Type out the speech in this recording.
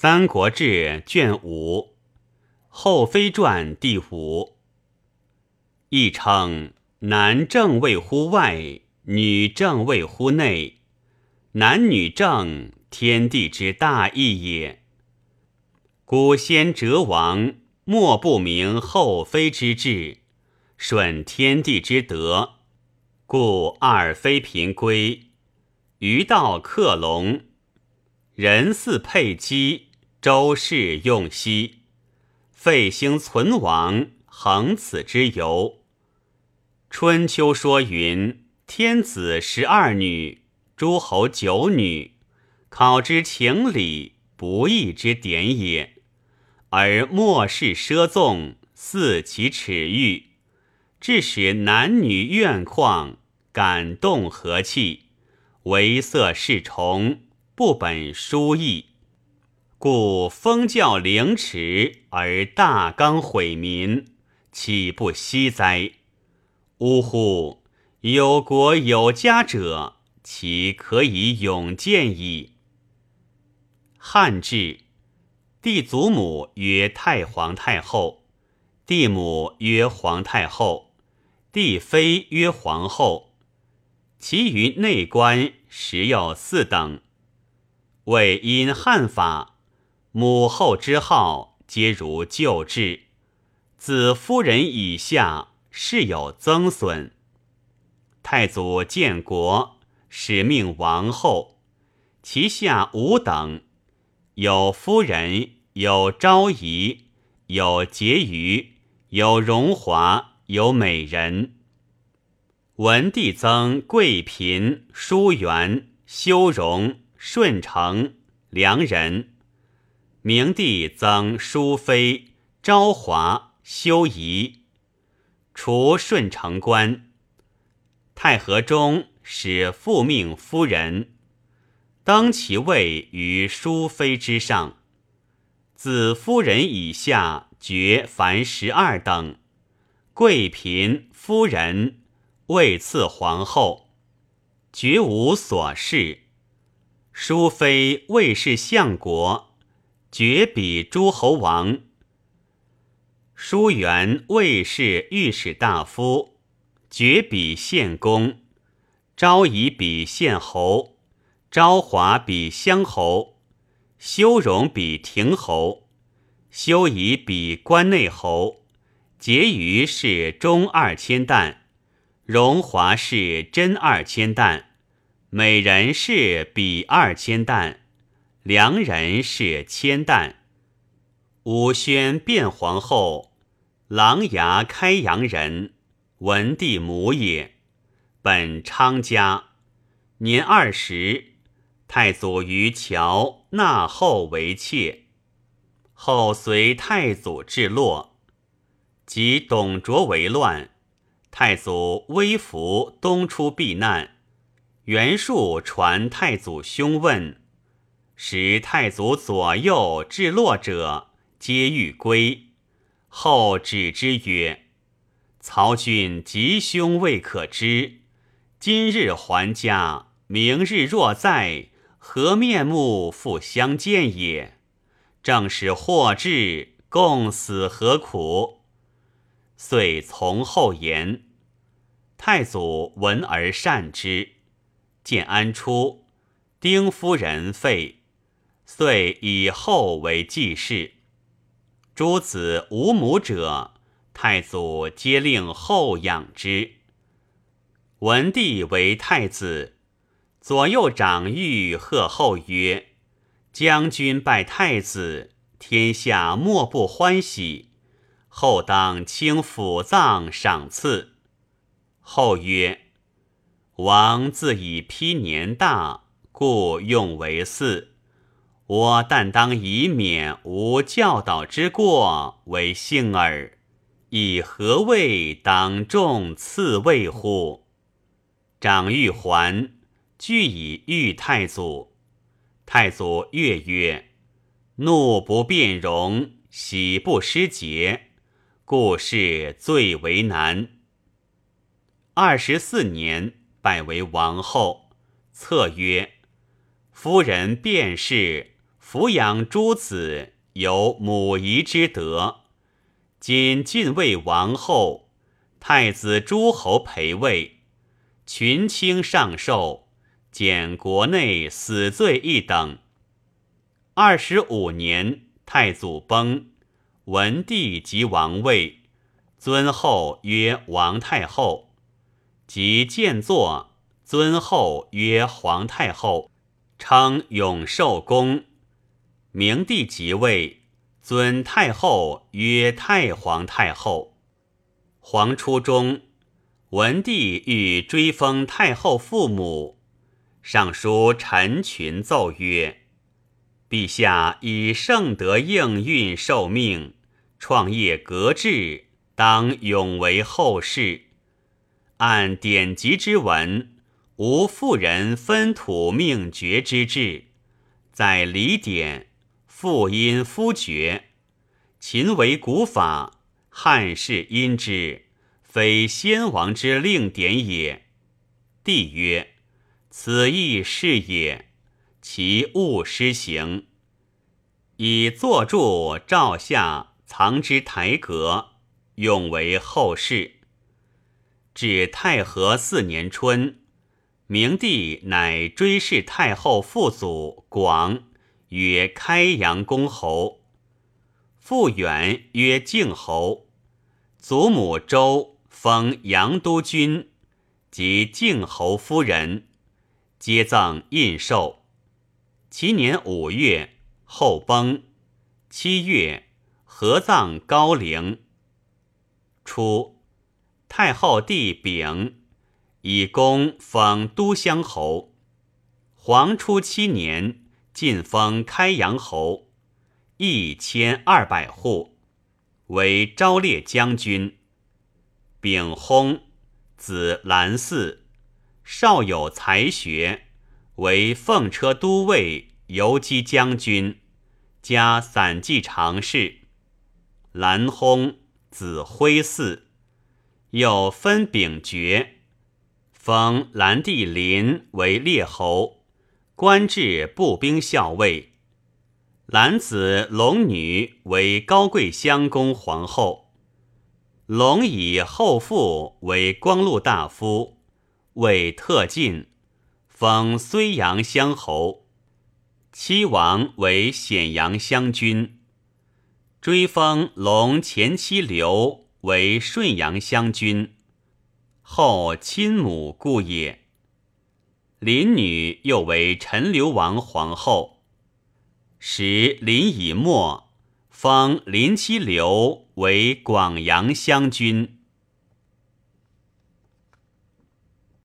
三国志》卷五，《后妃传》第五。亦称男正位乎外，女正位乎内。男女正，天地之大义也。古先哲王莫不明后妃之志，顺天地之德，故二妃嫔归，余道克隆，人似佩姬，周氏用兮，废兴存亡，恒此之由。春秋说云：天子十二女，诸侯九女，考之情理，不义之典也。而末世奢纵，肆其耻欲，致使男女怨旷，感动和气，为色侍从，不本书义，故封教凌迟而大纲毁民，岂不惜哉？呜呼！有国有家者，其可以永见矣。汉制。帝祖母曰太皇太后，帝母曰皇太后，帝妃曰皇后。其余内官实有四等。为因汉法，母后之号皆如旧制，子夫人以下事有曾损。太祖建国，使命王后，其下五等。有夫人，有昭仪，有婕妤，有荣华，有美人。文帝增贵嫔、淑媛、修容、顺承、良人；明帝增淑妃、昭华、修仪。除顺承官，太和中使复命夫人。登其位于淑妃之上，子夫人以下爵凡十二等，贵嫔、夫人位次皇后，绝无所事。淑妃未是相国，绝比诸侯王。淑媛位是御史大夫，爵比献公。昭仪比献侯。昭华比乡侯，修容比亭侯，修仪比关内侯，结余是中二千石，荣华是真二千石，美人是比二千石，良人是千旦。武宣变皇后，琅琊开阳人，文帝母也，本昌家，年二十。太祖于桥纳后为妾，后随太祖至洛，及董卓为乱，太祖微服东出避难，袁术传太祖兄问，时太祖左右至洛者，皆欲归，后止之曰：“曹军吉凶未可知，今日还家，明日若在。”何面目复相见也？正是祸至，共死何苦？遂从后言。太祖闻而善之。建安初，丁夫人废，遂以后为继室。诸子无母者，太祖皆令后养之。文帝为太子。左右长御贺后曰：“将军拜太子，天下莫不欢喜。后当清府葬赏赐。”后曰：“王自以批年大，故用为嗣。我但当以免无教导之过为幸耳。以何谓当众赐位乎？”长玉还。俱以遇太祖，太祖悦曰：“怒不变容，喜不失节，故事最为难。”二十四年，拜为王后。策曰：“夫人便是抚养诸子，有母仪之德。今晋魏王后，太子诸侯陪位，群卿上寿，减国内死罪一等。二十五年，太祖崩，文帝即王位，尊后曰王太后，即建作，尊后曰皇太后，称永寿公。明帝即位，尊太后曰太皇太后。皇初中，文帝欲追封太后父母，上书陈群奏曰：“陛下以圣德应运受命，创业革制，当永为后世。按典籍之文，无妇人分土命爵之制，在礼典。”父因夫爵，秦为古法，汉氏因之，非先王之令典也。帝曰：“此亦是也。其勿施行。”以坐柱照下，藏之台阁，用为后世。至太和四年春，明帝乃追谥太后父祖广。曰开阳公侯，父远曰靖侯，祖母周封阳都君及靖侯夫人，皆葬印绶。其年五月，后崩。七月，合葬高陵。初，太后弟丙以功封都乡侯。黄初七年。晋封开阳侯，一千二百户，为昭烈将军。丙薨，子兰嗣，少有才学，为奉车都尉、游击将军，加散骑常侍。兰薨，子辉嗣，又分丙爵，封兰弟林为列侯。官至步兵校尉，兰子龙女为高贵襄公皇后，龙以后父为光禄大夫，为特进，封睢阳乡侯。妻王为显阳乡君，追封龙前妻刘为顺阳乡君，后亲母故也。林女又为陈留王皇后，时林以末，封林妻刘为广阳乡君。